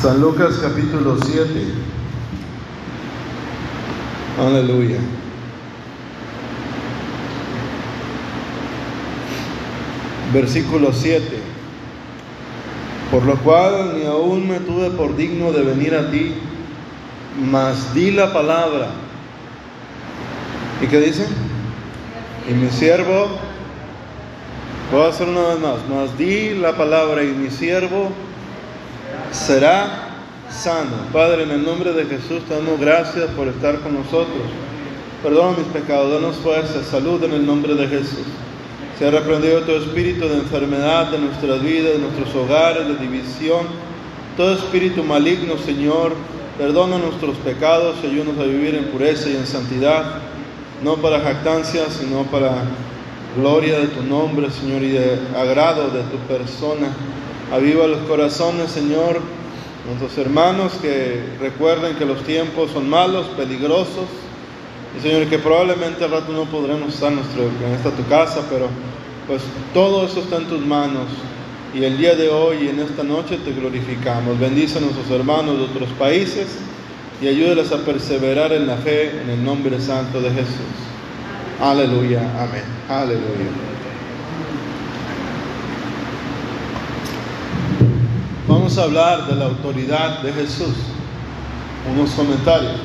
San Lucas capítulo 7. Aleluya. Versículo 7. Por lo cual ni aún me tuve por digno de venir a ti, mas di la palabra. ¿Y qué dice? Y mi siervo, voy a hacer una vez más, mas di la palabra y mi siervo será sano. Padre, en el nombre de Jesús te damos gracias por estar con nosotros. Perdona mis pecados, danos fuerza, salud en el nombre de Jesús. Se ha reprendido todo espíritu de enfermedad de nuestras vidas, de nuestros hogares, de división, todo espíritu maligno, Señor. Perdona nuestros pecados ayúdanos a vivir en pureza y en santidad, no para jactancia, sino para gloria de tu nombre, Señor, y de agrado de tu persona. Aviva los corazones, Señor, nuestros hermanos que recuerden que los tiempos son malos, peligrosos. Y Señor, que probablemente al rato no podremos estar nuestro, en esta tu casa, pero pues todo eso está en tus manos. Y el día de hoy y en esta noche te glorificamos. Bendice a nuestros hermanos de otros países y ayúdeles a perseverar en la fe en el nombre santo de Jesús. Aleluya, amén. Aleluya. Vamos a hablar de la autoridad de Jesús. Unos comentarios.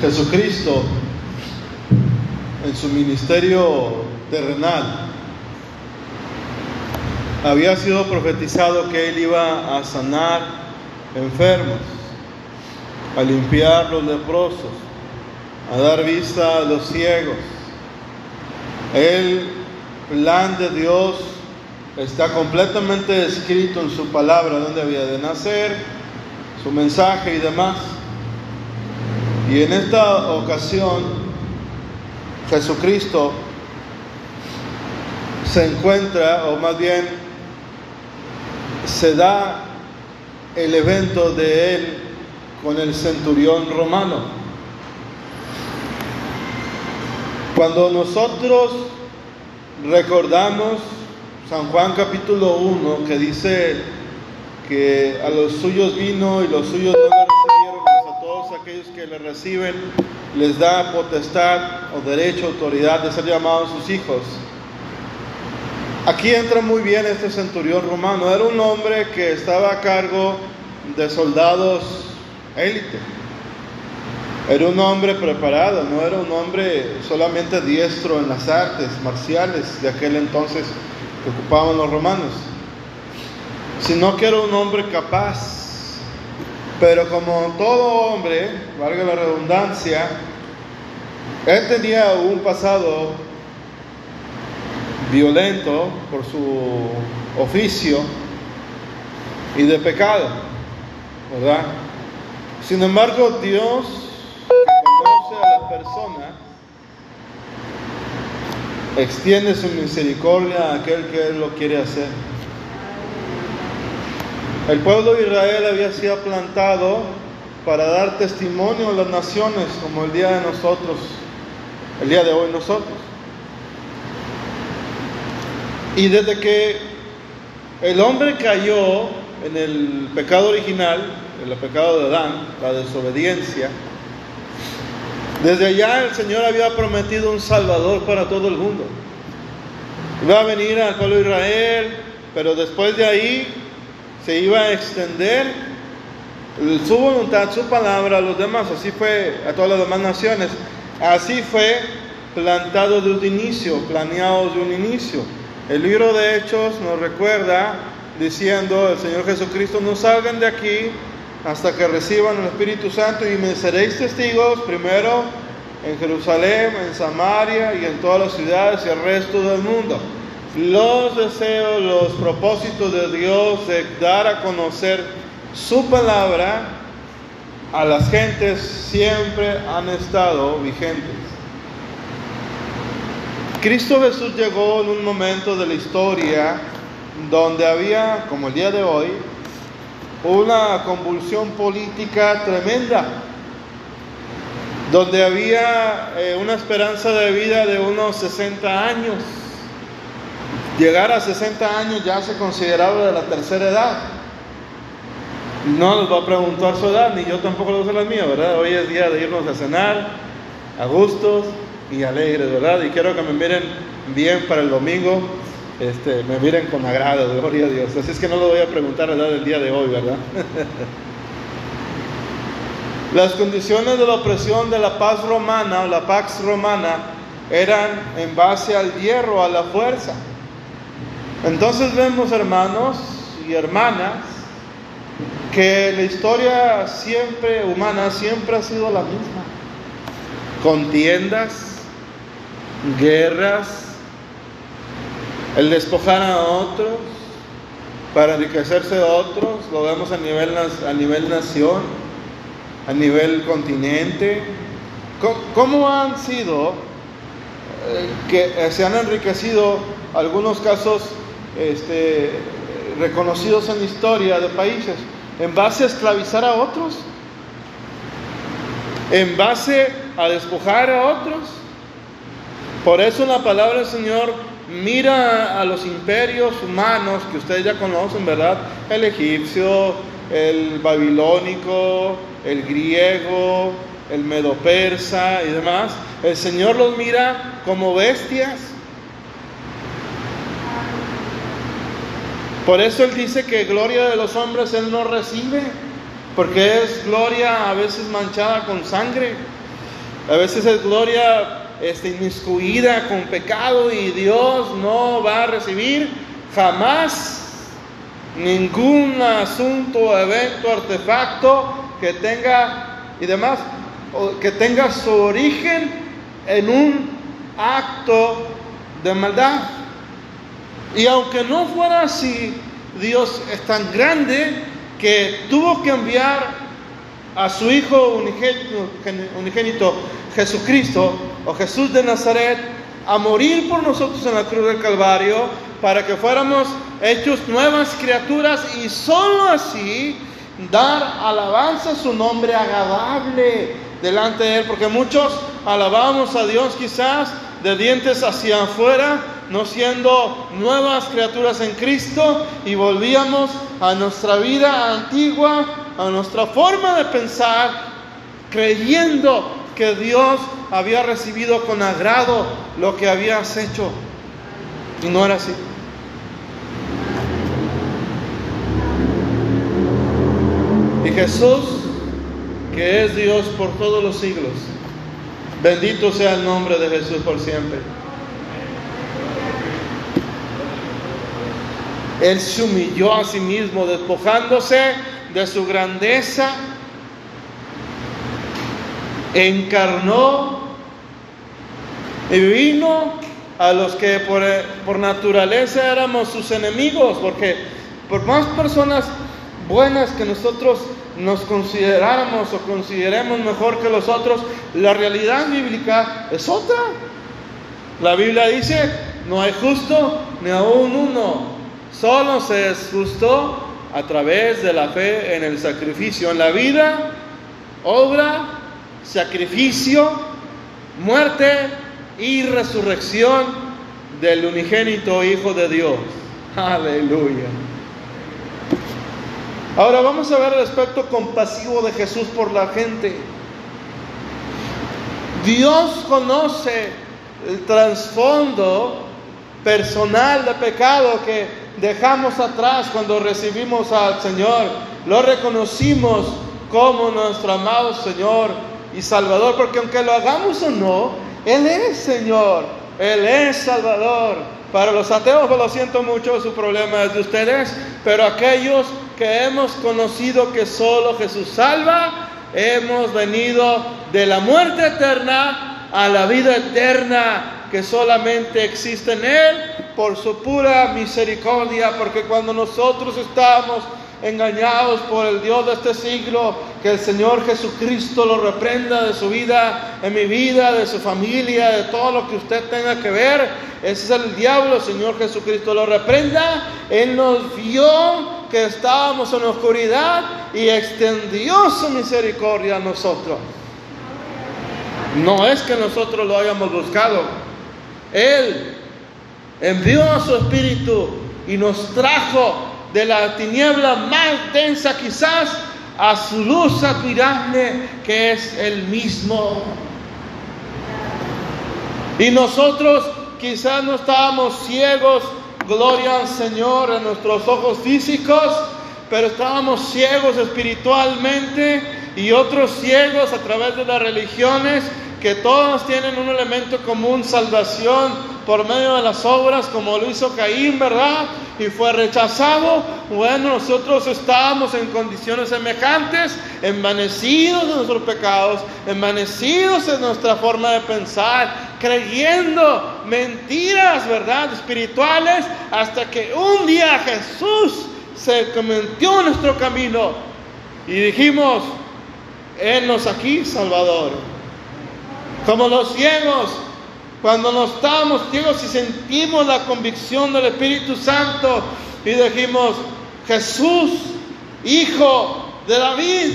Jesucristo en su ministerio terrenal había sido profetizado que él iba a sanar enfermos, a limpiar los leprosos, a dar vista a los ciegos. El plan de Dios está completamente escrito en su palabra, donde había de nacer, su mensaje y demás. Y en esta ocasión, Jesucristo se encuentra, o más bien se da el evento de él con el centurión romano. Cuando nosotros recordamos San Juan capítulo 1 que dice que a los suyos vino y los suyos no le recibieron, mas a todos aquellos que le reciben les da potestad o derecho, autoridad de ser llamados sus hijos. Aquí entra muy bien este centurión romano. Era un hombre que estaba a cargo de soldados élite. Era un hombre preparado, no era un hombre solamente diestro en las artes marciales de aquel entonces que ocupaban los romanos, sino que era un hombre capaz. Pero como todo hombre, valga la redundancia, él tenía un pasado violento por su oficio y de pecado, ¿verdad? Sin embargo, Dios persona extiende su misericordia a aquel que Él lo quiere hacer. El pueblo de Israel había sido plantado para dar testimonio a las naciones, como el día de nosotros, el día de hoy nosotros. Y desde que el hombre cayó en el pecado original, el pecado de Adán, la desobediencia, desde allá el Señor había prometido un Salvador para todo el mundo. Iba a venir al pueblo de Israel, pero después de ahí se iba a extender su voluntad, su palabra a los demás. Así fue a todas las demás naciones. Así fue plantado de un inicio, planeado de un inicio. El libro de Hechos nos recuerda diciendo, el Señor Jesucristo, no salgan de aquí hasta que reciban el Espíritu Santo y me seréis testigos primero en Jerusalén, en Samaria y en todas las ciudades y el resto del mundo. Los deseos, los propósitos de Dios de dar a conocer su palabra a las gentes siempre han estado vigentes. Cristo Jesús llegó en un momento de la historia donde había, como el día de hoy, una convulsión política tremenda, donde había eh, una esperanza de vida de unos 60 años. llegar a 60 años ya se consideraba de la tercera edad. No les voy a preguntar su edad, ni yo tampoco lo sé la mía, ¿verdad? Hoy es día de irnos a cenar, a gustos y alegres, ¿verdad? Y quiero que me miren bien para el domingo, este, me miren con agrado, gloria a Dios. Así es que no lo voy a preguntar la edad del día de hoy, ¿verdad? Las condiciones de la opresión de la paz romana o la pax romana eran en base al hierro, a la fuerza. Entonces vemos, hermanos y hermanas, que la historia siempre humana siempre ha sido la misma. Contiendas, guerras, el despojar a otros para enriquecerse de otros, lo vemos a nivel, a nivel nación, a nivel continente. ¿Cómo, han sido eh, que se han enriquecido algunos casos este, reconocidos en la historia de países en base a esclavizar a otros, en base a despojar a otros. Por eso la palabra del Señor mira a los imperios humanos que ustedes ya conocen, ¿verdad? El egipcio, el babilónico, el griego, el medo persa y demás. El Señor los mira como bestias Por eso Él dice que gloria de los hombres Él no recibe, porque es gloria a veces manchada con sangre, a veces es gloria este, inmiscuida con pecado y Dios no va a recibir jamás ningún asunto, evento, artefacto que tenga y demás, que tenga su origen en un acto de maldad. Y aunque no fuera así, Dios es tan grande que tuvo que enviar a su Hijo unigénito, Jesucristo o Jesús de Nazaret a morir por nosotros en la cruz del Calvario para que fuéramos hechos nuevas criaturas y sólo así dar alabanza a su nombre agradable delante de Él, porque muchos alabamos a Dios quizás de dientes hacia afuera, no siendo nuevas criaturas en Cristo y volvíamos a nuestra vida antigua, a nuestra forma de pensar, creyendo que Dios había recibido con agrado lo que habías hecho. Y no era así. Y Jesús, que es Dios por todos los siglos, bendito sea el nombre de Jesús por siempre. Él se humilló a sí mismo, despojándose de su grandeza, encarnó y vino a los que por, por naturaleza éramos sus enemigos, porque por más personas buenas que nosotros nos consideráramos o consideremos mejor que los otros, la realidad bíblica es otra. La Biblia dice, no hay justo ni aún uno, Solo se es justo a través de la fe en el sacrificio, en la vida, obra, sacrificio, muerte y resurrección del unigénito Hijo de Dios. Aleluya. Ahora vamos a ver el aspecto compasivo de Jesús por la gente. Dios conoce el trasfondo personal de pecado que dejamos atrás cuando recibimos al Señor. Lo reconocimos como nuestro amado Señor y Salvador, porque aunque lo hagamos o no, Él es Señor, Él es Salvador. Para los ateos, pues lo siento mucho, su problema es de ustedes, pero aquellos que hemos conocido que solo Jesús salva, hemos venido de la muerte eterna a la vida eterna que solamente existe en Él por su pura misericordia, porque cuando nosotros estamos engañados por el Dios de este siglo, que el Señor Jesucristo lo reprenda de su vida, en mi vida, de su familia, de todo lo que usted tenga que ver. Ese es el diablo, Señor Jesucristo lo reprenda. Él nos vio que estábamos en oscuridad y extendió su misericordia a nosotros. No es que nosotros lo hayamos buscado. Él envió a su espíritu y nos trajo de la tiniebla más densa quizás a su luz admirable que es el mismo. Y nosotros quizás no estábamos ciegos, gloria al Señor en nuestros ojos físicos, pero estábamos ciegos espiritualmente y otros ciegos a través de las religiones que todas tienen un elemento común, salvación por medio de las obras, como lo hizo Caín, ¿verdad? Y fue rechazado. Bueno, nosotros estábamos en condiciones semejantes, envanecidos de nuestros pecados, envanecidos en nuestra forma de pensar, creyendo mentiras, ¿verdad? Espirituales, hasta que un día Jesús se convirtió en nuestro camino y dijimos, Él aquí, Salvador. Como los ciegos, cuando nos estamos ciegos y sentimos la convicción del Espíritu Santo y dijimos, Jesús, Hijo de David,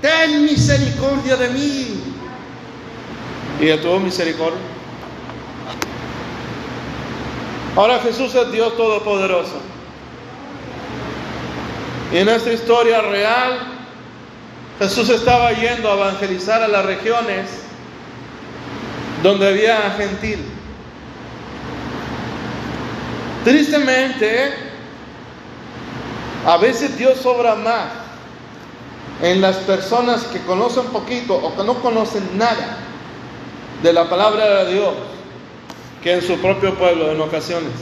ten misericordia de mí. Y Él tuvo misericordia. Ahora Jesús es Dios Todopoderoso. Y en esta historia real, Jesús estaba yendo a evangelizar a las regiones donde había gentil. Tristemente, a veces Dios sobra más en las personas que conocen poquito o que no conocen nada de la palabra de Dios que en su propio pueblo en ocasiones.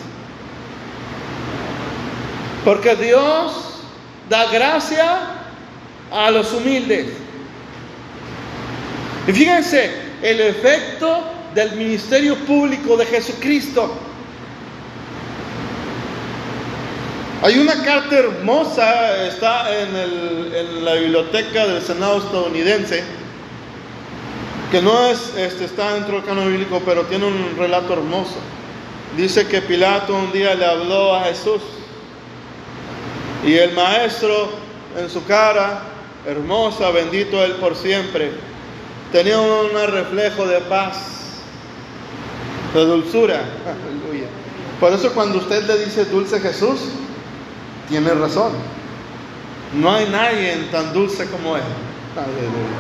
Porque Dios da gracia a los humildes. Y fíjense el efecto del ministerio público de Jesucristo. Hay una carta hermosa, está en, la biblioteca del Senado estadounidense, que no es, este, está dentro del canon bíblico, pero tiene un relato hermoso. Dice que Pilato un día le habló a Jesús y el maestro en su cara, hermosa, bendito él por siempre, tenía un reflejo de paz, de dulzura. Aleluya. Por eso cuando usted le dice dulce Jesús, tiene razón. No hay nadie tan dulce como Él. Aleluya.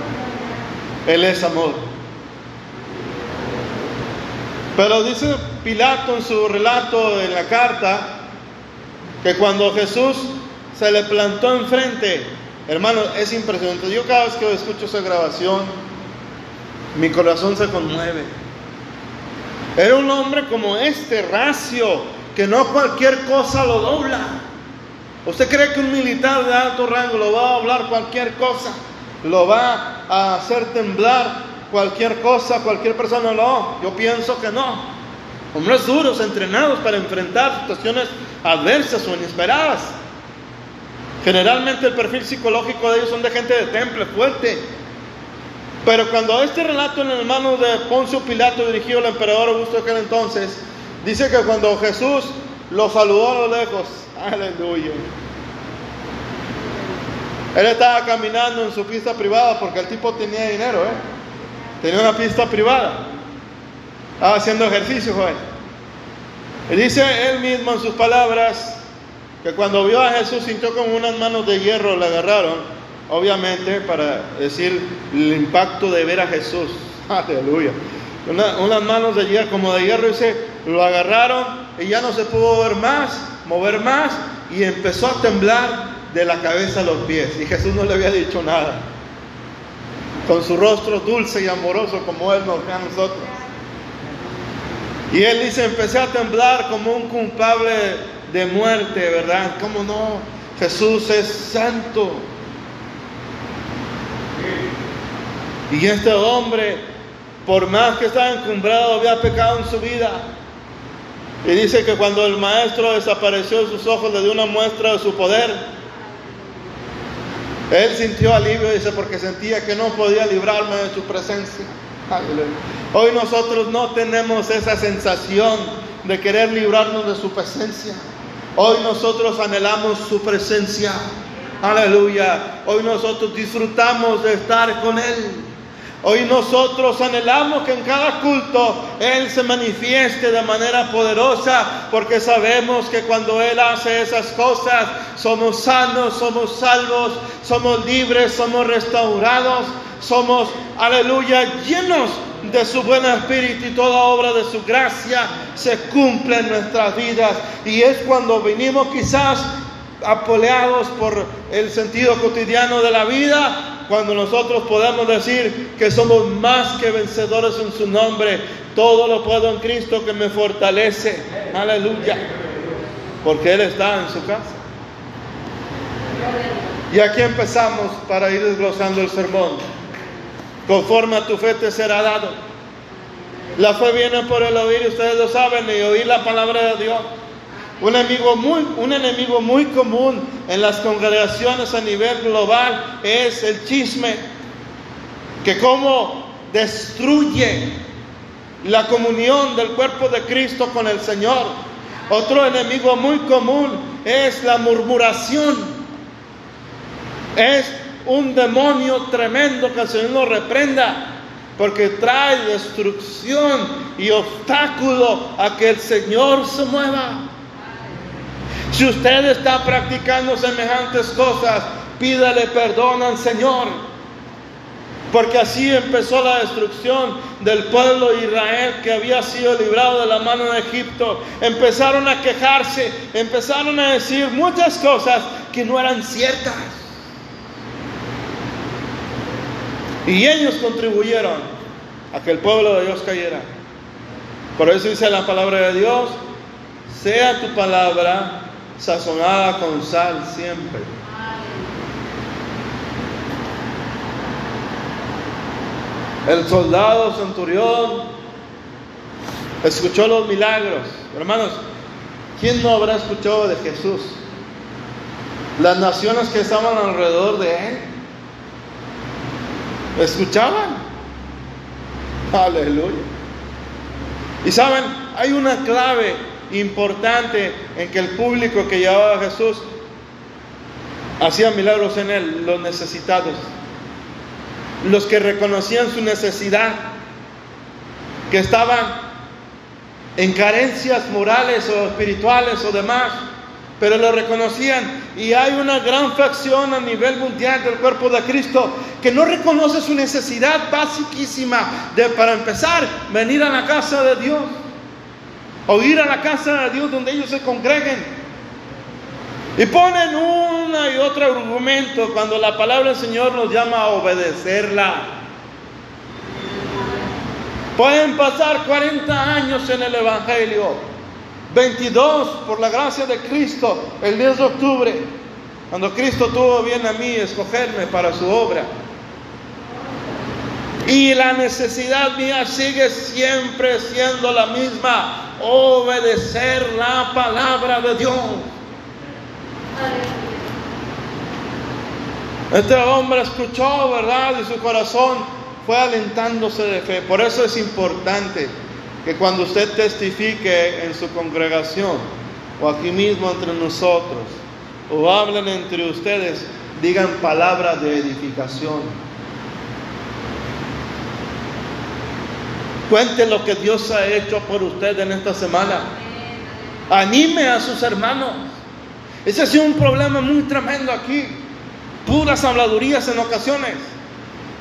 Él es amor. Pero dice Pilato en su relato en la carta que cuando Jesús se le plantó enfrente. Hermano, es impresionante. Yo cada vez que escucho esa grabación, mi corazón se conmueve. Era un hombre como este, racio, que no cualquier cosa lo dobla. ¿Usted cree que un militar de alto rango lo va a doblar cualquier cosa? ¿Lo va a hacer temblar cualquier cosa, cualquier persona? No, yo pienso que no. Hombres duros, entrenados para enfrentar situaciones adversas o inesperadas. Generalmente el perfil psicológico de ellos son de gente de temple, fuerte. Pero cuando este relato en el mano de Poncio Pilato dirigido al emperador Augusto aquel entonces, dice que cuando Jesús lo saludó a lo lejos, aleluya. Él estaba caminando en su pista privada porque el tipo tenía dinero, ¿eh? Tenía una pista privada. Estaba haciendo ejercicio, joven. Y dice él mismo en sus palabras, que cuando vio a Jesús sintió como unas manos de hierro le agarraron, obviamente para decir el impacto de ver a Jesús. Aleluya. unas manos de hierro, como de hierro, dice, lo agarraron y ya no se pudo ver más, mover más, y empezó a temblar de la cabeza a los pies. Y Jesús no le había dicho nada. Con su rostro dulce y amoroso como Él nos ve a nosotros. Y Él dice, empecé a temblar como un culpable de muerte, ¿verdad? ¿Cómo no? Jesús es santo. Y este hombre, por más que estaba encumbrado, había pecado en su vida. Y dice que cuando el maestro desapareció de sus ojos, le dio una muestra de su poder. Él sintió alivio, dice, porque sentía que no podía librarme de su presencia. Hoy nosotros no tenemos esa sensación de querer librarnos de su presencia. Hoy nosotros anhelamos su presencia. Aleluya. Hoy nosotros disfrutamos de estar con Él. Hoy nosotros anhelamos que en cada culto Él se manifieste de manera poderosa, porque sabemos que cuando Él hace esas cosas, somos sanos, somos salvos, somos libres, somos restaurados, somos, aleluya, llenos de su buen espíritu y toda obra de su gracia se cumple en nuestras vidas. Y es cuando venimos quizás apoleados por el sentido cotidiano de la vida, cuando nosotros podemos decir que somos más que vencedores en su nombre. Todo lo puedo en Cristo que me fortalece. Aleluya. Porque Él está en su casa. Y aquí empezamos para ir desglosando el sermón. Conforme a tu fe te será dado. La fe viene por el oír, ustedes lo saben, y oír la palabra de Dios. Un enemigo, muy, un enemigo muy común en las congregaciones a nivel global es el chisme, que como destruye la comunión del cuerpo de Cristo con el Señor. Otro enemigo muy común es la murmuración. Es un demonio tremendo que el Señor nos reprenda porque trae destrucción y obstáculo a que el Señor se mueva. Si usted está practicando semejantes cosas, pídale perdón al Señor. Porque así empezó la destrucción del pueblo de Israel que había sido librado de la mano de Egipto. Empezaron a quejarse, empezaron a decir muchas cosas que no eran ciertas. Y ellos contribuyeron a que el pueblo de Dios cayera. Por eso dice la palabra de Dios, sea tu palabra sazonada con sal siempre. El soldado centurión escuchó los milagros. Hermanos, ¿quién no habrá escuchado de Jesús? Las naciones que estaban alrededor de él escuchaban. Aleluya. Y saben, hay una clave importante en que el público que llevaba a Jesús hacía milagros en él, los necesitados, los que reconocían su necesidad, que estaban en carencias morales o espirituales o demás, pero lo reconocían. Y hay una gran facción a nivel mundial del cuerpo de Cristo que no reconoce su necesidad basiquísima de, para empezar, venir a la casa de Dios o ir a la casa de Dios donde ellos se congreguen. Y ponen una y otro argumento cuando la palabra del Señor nos llama a obedecerla. Pueden pasar 40 años en el Evangelio, 22 por la gracia de Cristo, el 10 de octubre, cuando Cristo tuvo bien a mí escogerme para su obra. Y la necesidad mía sigue siempre siendo la misma, obedecer la palabra de Dios. Este hombre escuchó, ¿verdad? Y su corazón fue alentándose de fe. Por eso es importante que cuando usted testifique en su congregación o aquí mismo entre nosotros o hablen entre ustedes, digan palabras de edificación. Cuente lo que Dios ha hecho por usted en esta semana. Anime a sus hermanos. Ese ha sido un problema muy tremendo aquí. Puras habladurías en ocasiones.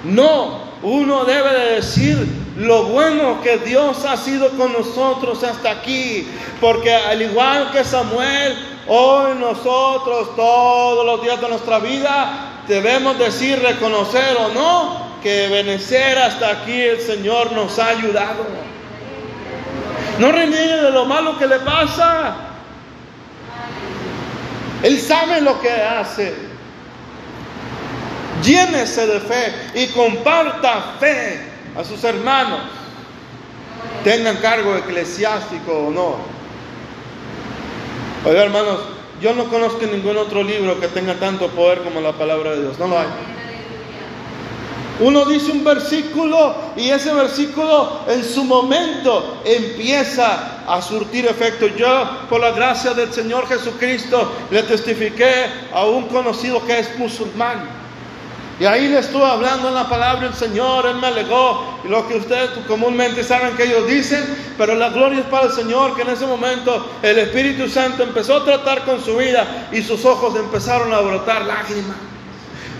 No, uno debe de decir lo bueno que Dios ha sido con nosotros hasta aquí. Porque al igual que Samuel, hoy nosotros todos los días de nuestra vida debemos decir, reconocer o no, que benecer hasta aquí el Señor nos ha ayudado. No reniegue de lo malo que le pasa. Él sabe lo que hace. Llénese de fe y comparta fe a sus hermanos. Tengan cargo eclesiástico o no. Oiga, hermanos, yo no conozco ningún otro libro que tenga tanto poder como la palabra de Dios. No lo hay. Uno dice un versículo y ese versículo en su momento empieza a surtir efecto. Yo, por la gracia del Señor Jesucristo, le testifiqué a un conocido que es musulmán. Y ahí le estuve hablando en la palabra del Señor, Él me alegó, y lo que ustedes comúnmente saben que ellos dicen, pero la gloria es para el Señor, que en ese momento el Espíritu Santo empezó a tratar con su vida y sus ojos empezaron a brotar lágrimas.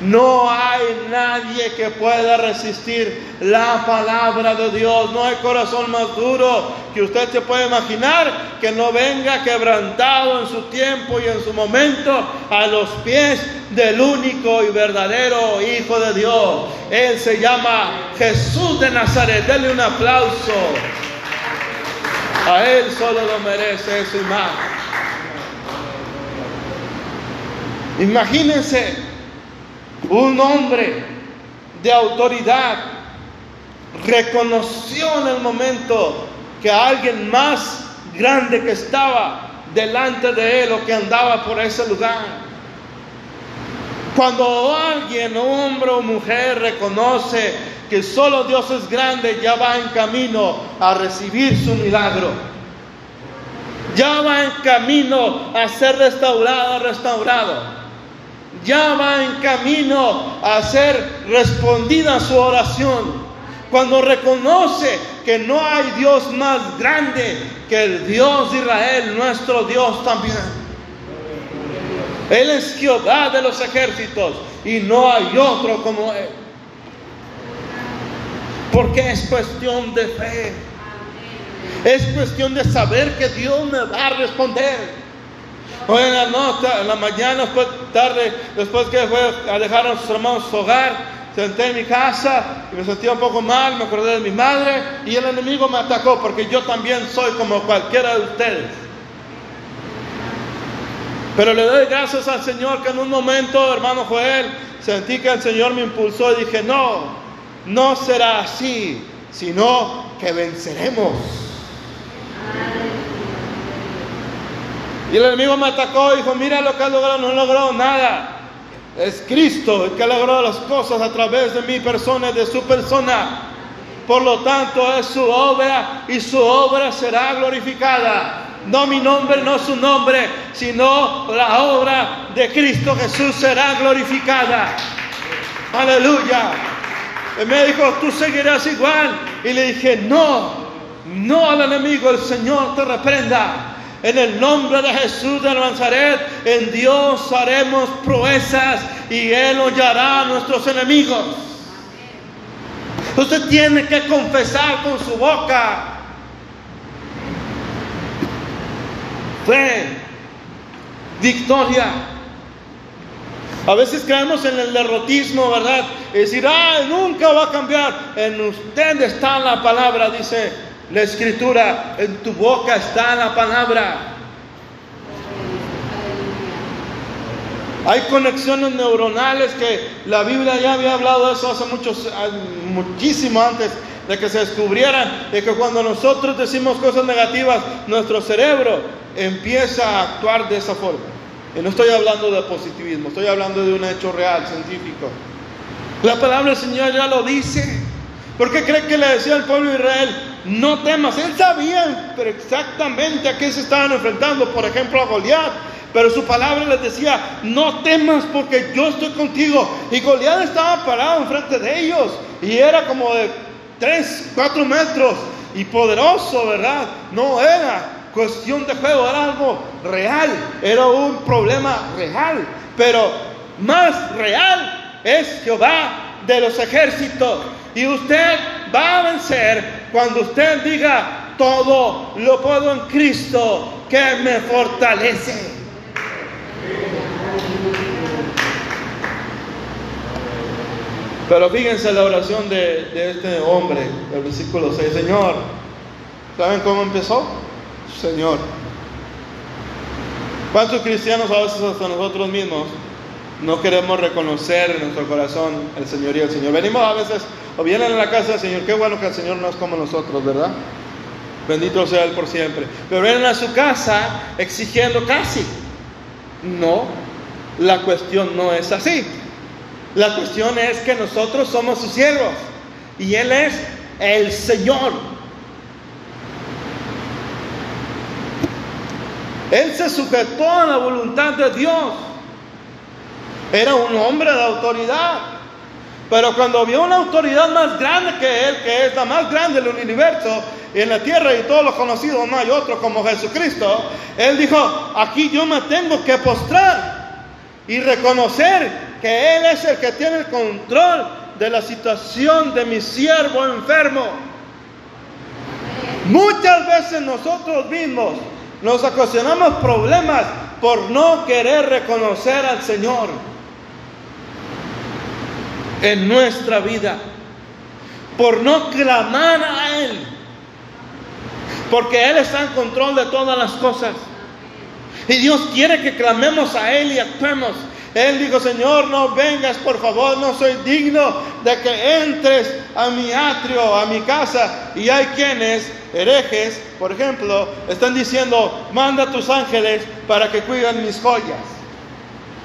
No hay nadie que pueda resistir la palabra de Dios. No hay corazón más duro que usted se puede imaginar que no venga quebrantado en su tiempo y en su momento a los pies del único y verdadero Hijo de Dios. Él se llama Jesús de Nazaret. Denle un aplauso. A Él solo lo merece eso y más. Imagínense un hombre de autoridad reconoció en el momento que alguien más grande que estaba delante de él o que andaba por ese lugar. Cuando alguien, hombre o mujer, reconoce que solo Dios es grande, ya va en camino a recibir su milagro. Ya va en camino a ser restaurado, restaurado ya va en camino a ser respondida su oración. Cuando reconoce que no hay Dios más grande que el Dios de Israel, nuestro Dios también. Él es Jehová de los ejércitos y no hay otro como Él. Porque es cuestión de fe. Es cuestión de saber que Dios me va a responder. Hoy en la noche, en la mañana, después, tarde, después que fue a dejar a sus hermanos su hogar, senté en mi casa y me sentía un poco mal, me acordé de mi madre y el enemigo me atacó porque yo también soy como cualquiera de ustedes. Pero le doy gracias al Señor que en un momento, hermano Joel, sentí que el Señor me impulsó y dije, no, no será así, sino que venceremos. Y el enemigo me atacó y dijo, mira lo que ha logrado, no ha logrado nada. Es Cristo el que ha logrado las cosas a través de mi persona y de su persona. Por lo tanto, es su obra y su obra será glorificada. No mi nombre, no su nombre, sino la obra de Cristo Jesús será glorificada. Aleluya. Y me dijo, tú seguirás igual. Y le dije, no, no al enemigo, el Señor te reprenda. En el nombre de Jesús de Nazaret, en Dios haremos proezas y Él hollará a nuestros enemigos. Usted tiene que confesar con su boca. Fe, victoria. A veces creemos en el derrotismo, ¿verdad? Y decir, ah, nunca va a cambiar. En usted está la palabra, dice la escritura, en tu boca está la palabra. Hay conexiones neuronales que la Biblia ya había hablado de eso hace muchos, muchísimo antes de que se descubrieran, de que cuando nosotros decimos cosas negativas, nuestro cerebro empieza a actuar de esa forma. Y no estoy hablando de positivismo, estoy hablando de un hecho real, científico. La palabra del Señor ya lo dice. ¿Por qué cree que le decía al pueblo de Israel? No temas. Él sabía exactamente a qué se estaban enfrentando, por ejemplo a Goliat. Pero su palabra les decía, no temas porque yo estoy contigo. Y Goliat estaba parado enfrente de ellos. Y era como de 3, 4 metros. Y poderoso, ¿verdad? No era cuestión de juego, era algo real. Era un problema real. Pero más real es Jehová de los ejércitos. Y usted va a vencer cuando usted diga, todo lo puedo en Cristo que me fortalece. Pero fíjense la oración de, este hombre, el versículo 6, Señor, ¿saben cómo empezó? Señor. ¿Cuántos cristianos a veces hasta nosotros mismos no queremos reconocer en nuestro corazón el Señor y el Señor? Venimos a veces o vienen a la casa del Señor, qué bueno que el Señor no es como nosotros, ¿verdad? Bendito sea Él por siempre. Pero vienen a su casa exigiendo casi. No, la cuestión no es así. La cuestión es que nosotros somos sus siervos y Él es el Señor. Él se sujetó a la voluntad de Dios. Era un hombre de autoridad. Pero cuando vio una autoridad más grande que él, que es la más grande del universo y en la tierra y todos los conocidos, no hay otro como Jesucristo, él dijo, aquí yo me tengo que postrar y reconocer que Él es el que tiene el control de la situación de mi siervo enfermo. Muchas veces nosotros mismos nos ocasionamos problemas por no querer reconocer al Señor en nuestra vida, por no clamar a Él, porque Él está en control de todas las cosas. Y Dios quiere que clamemos a Él y actuemos. Él dijo, Señor, no vengas, por favor, no soy digno de que entres a mi atrio, a mi casa. Y hay quienes, herejes, por ejemplo, están diciendo, manda a tus ángeles para que cuiden mis joyas.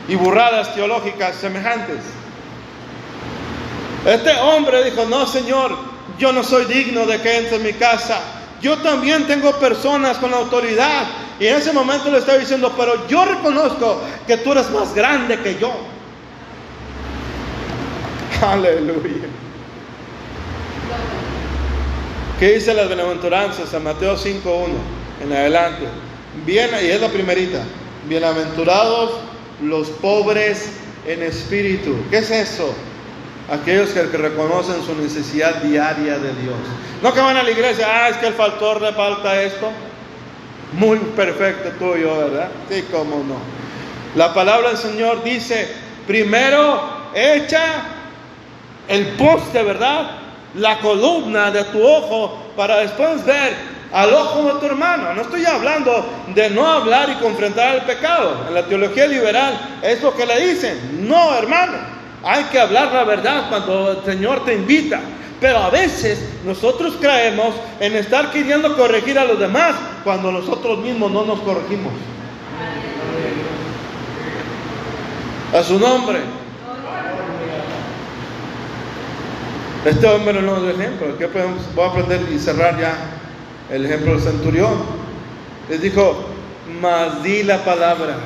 Y burradas teológicas semejantes. Este hombre dijo, no, Señor, yo no soy digno de que entre en mi casa. Yo también tengo personas con autoridad y en ese momento le estaba diciendo, pero yo reconozco que tú eres más grande que yo. Aleluya. ¿Qué dice las bienaventuranzas en Mateo 5.1 en adelante? Bien, y es la primerita. Bienaventurados los pobres en espíritu. ¿Qué es eso? Aquellos que, reconocen su necesidad diaria de Dios. No que van a la iglesia, ah, es que el faltor le falta esto muy perfecto tuyo, ¿verdad? Sí, cómo no. La palabra del Señor dice, primero echa el poste, ¿verdad? La columna de tu ojo para después ver al ojo de tu hermano. No estoy hablando de no hablar y confrontar el pecado. En la teología liberal es lo que le dicen. No, hermano. Hay que hablar la verdad cuando el Señor te invita. Pero a veces nosotros creemos en estar queriendo corregir a los demás cuando nosotros mismos no nos corregimos. A su nombre. Este hombre no es un ejemplo. ¿Qué? Voy a aprender y cerrar ya el ejemplo del centurión. Les dijo, mas di la palabra.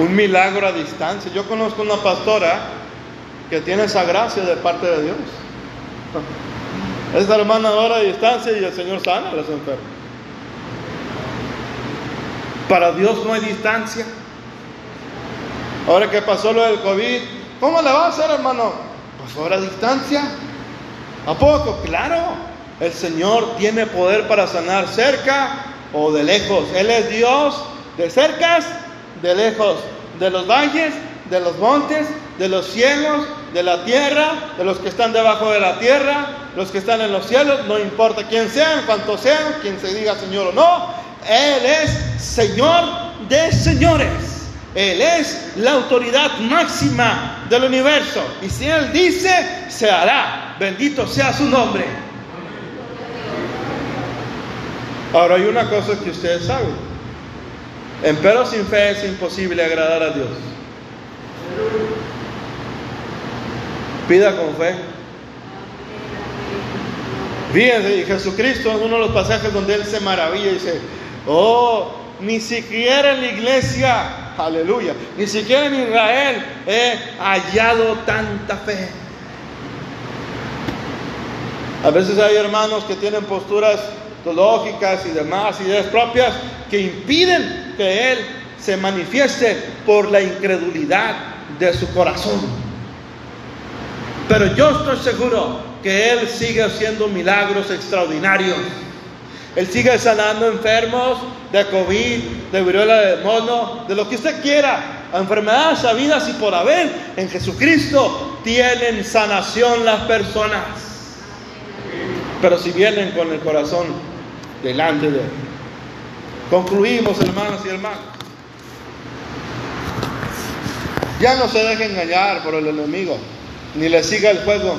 Un milagro a distancia. Yo conozco una pastora que tiene esa gracia de parte de Dios. Esta hermana ahora a distancia y el Señor sana a los enfermos. Para Dios no hay distancia. Ahora que pasó lo del COVID, ¿cómo le va a hacer, hermano? Pues ahora a distancia. ¿A poco? Claro. El Señor tiene poder para sanar cerca o de lejos. Él es Dios de cercas, de lejos, de los valles, de los montes, de los cielos, de la tierra, de los que están debajo de la tierra, los que están en los cielos, no importa quién sean, cuántos sean, quien se diga Señor o no, Él es Señor de señores. Él es la autoridad máxima del universo. Y si Él dice, se hará. Bendito sea su nombre. Ahora hay una cosa que ustedes saben. En pero sin fe es imposible agradar a Dios. Pida con fe. Fíjense, Jesucristo es uno de los pasajes donde Él se maravilla y dice, oh, ni siquiera en la iglesia, aleluya, ni siquiera en Israel he hallado tanta fe. A veces hay hermanos que tienen posturas teológicas y demás, ideas propias, que impiden que Él se manifieste por la incredulidad de su corazón. Pero yo estoy seguro que Él sigue haciendo milagros extraordinarios. Él sigue sanando enfermos de COVID, de viruela de mono, de lo que usted quiera. Enfermedades sabidas y por haber en Jesucristo tienen sanación las personas. Pero si vienen con el corazón delante de Él. Concluimos, hermanos y hermanos. Ya no se deje engañar por el enemigo ni le siga el juego.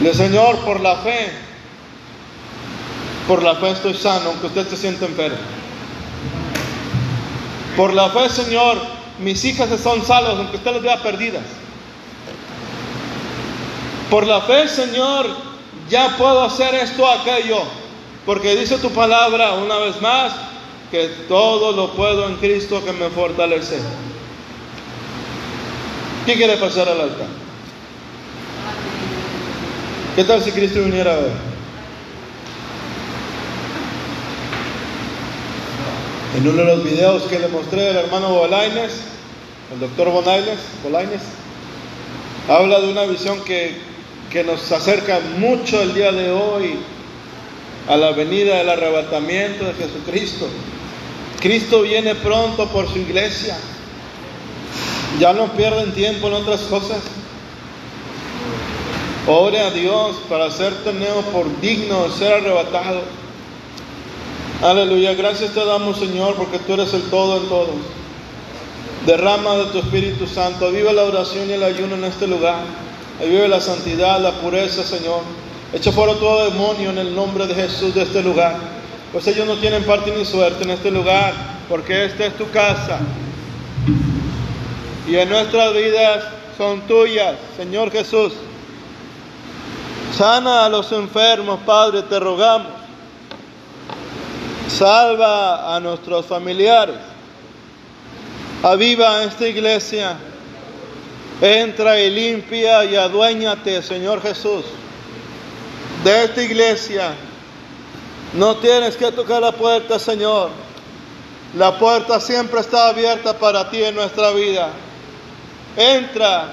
Le Señor, por la fe, por la fe estoy sano, aunque usted se sienta enfermo. Por la fe, Señor, mis hijas son salvas, aunque usted las vea perdidas. Por la fe, Señor, ya puedo hacer esto o aquello, porque dice tu palabra una vez más, que todo lo puedo en Cristo que me fortalece. ¿Quién quiere pasar al altar? ¿Qué tal si Cristo viniera hoy? En uno de los videos que le mostré del hermano Bolaines, el doctor Bolaines, Bolaines habla de una visión que, que nos acerca mucho el día de hoy a la venida del arrebatamiento de Jesucristo. Cristo viene pronto por su iglesia. Ya no pierden tiempo en otras cosas. Ore a Dios para ser tenido por digno de ser arrebatado. Aleluya, gracias te damos Señor porque tú eres el todo en todos. Derrama de tu Espíritu Santo, vive la oración y el ayuno en este lugar. Vive la santidad, la pureza, Señor. Echa fuera todo demonio en el nombre de Jesús de este lugar. Pues ellos no tienen parte ni suerte en este lugar, porque esta es tu casa. Y en nuestras vidas son tuyas, Señor Jesús. Sana a los enfermos, Padre, te rogamos. Salva a nuestros familiares. Aviva esta iglesia. Entra y limpia y aduéñate, Señor Jesús, de esta iglesia. No tienes que tocar la puerta, Señor. La puerta siempre está abierta para ti en nuestra vida. Entra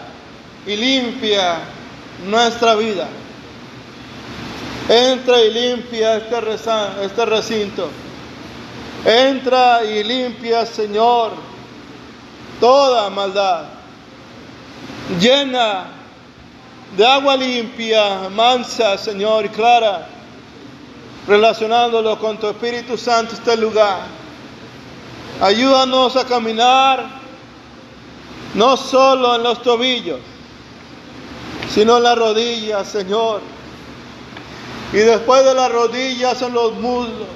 y limpia nuestra vida. Entra y limpia este, este recinto. Entra y limpia, Señor, toda maldad. Llena de agua limpia, mansa, Señor, y clara, relacionándolo con tu Espíritu Santo este lugar. Ayúdanos a caminar no solo en los tobillos, sino en las rodillas, Señor. Y después de las rodillas en los muslos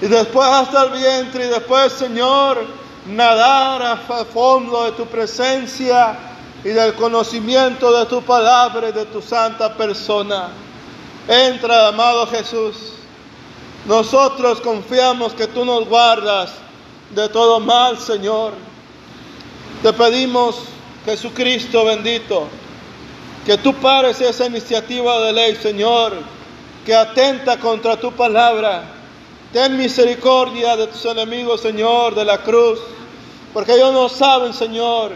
y después hasta el vientre, y después, Señor, nadar a fondo de tu presencia y del conocimiento de tu palabra y de tu santa persona. Entra, amado Jesús. Nosotros confiamos que tú nos guardas de todo mal, Señor. Te pedimos, Jesucristo bendito, que tú pares esa iniciativa de ley, Señor, que atenta contra tu palabra Ten misericordia de tus enemigos, Señor, de la cruz, porque ellos no saben, Señor,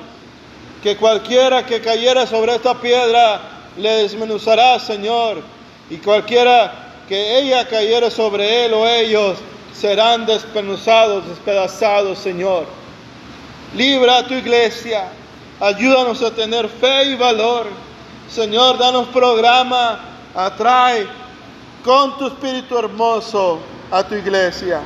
que cualquiera que cayera sobre esta piedra le desmenuzará, Señor, y cualquiera que ella cayera sobre él o ellos serán despenuzados, despedazados, Señor. Libra a tu iglesia, ayúdanos a tener fe y valor. Señor, danos programa, atrae con tu espíritu hermoso a tu iglesia.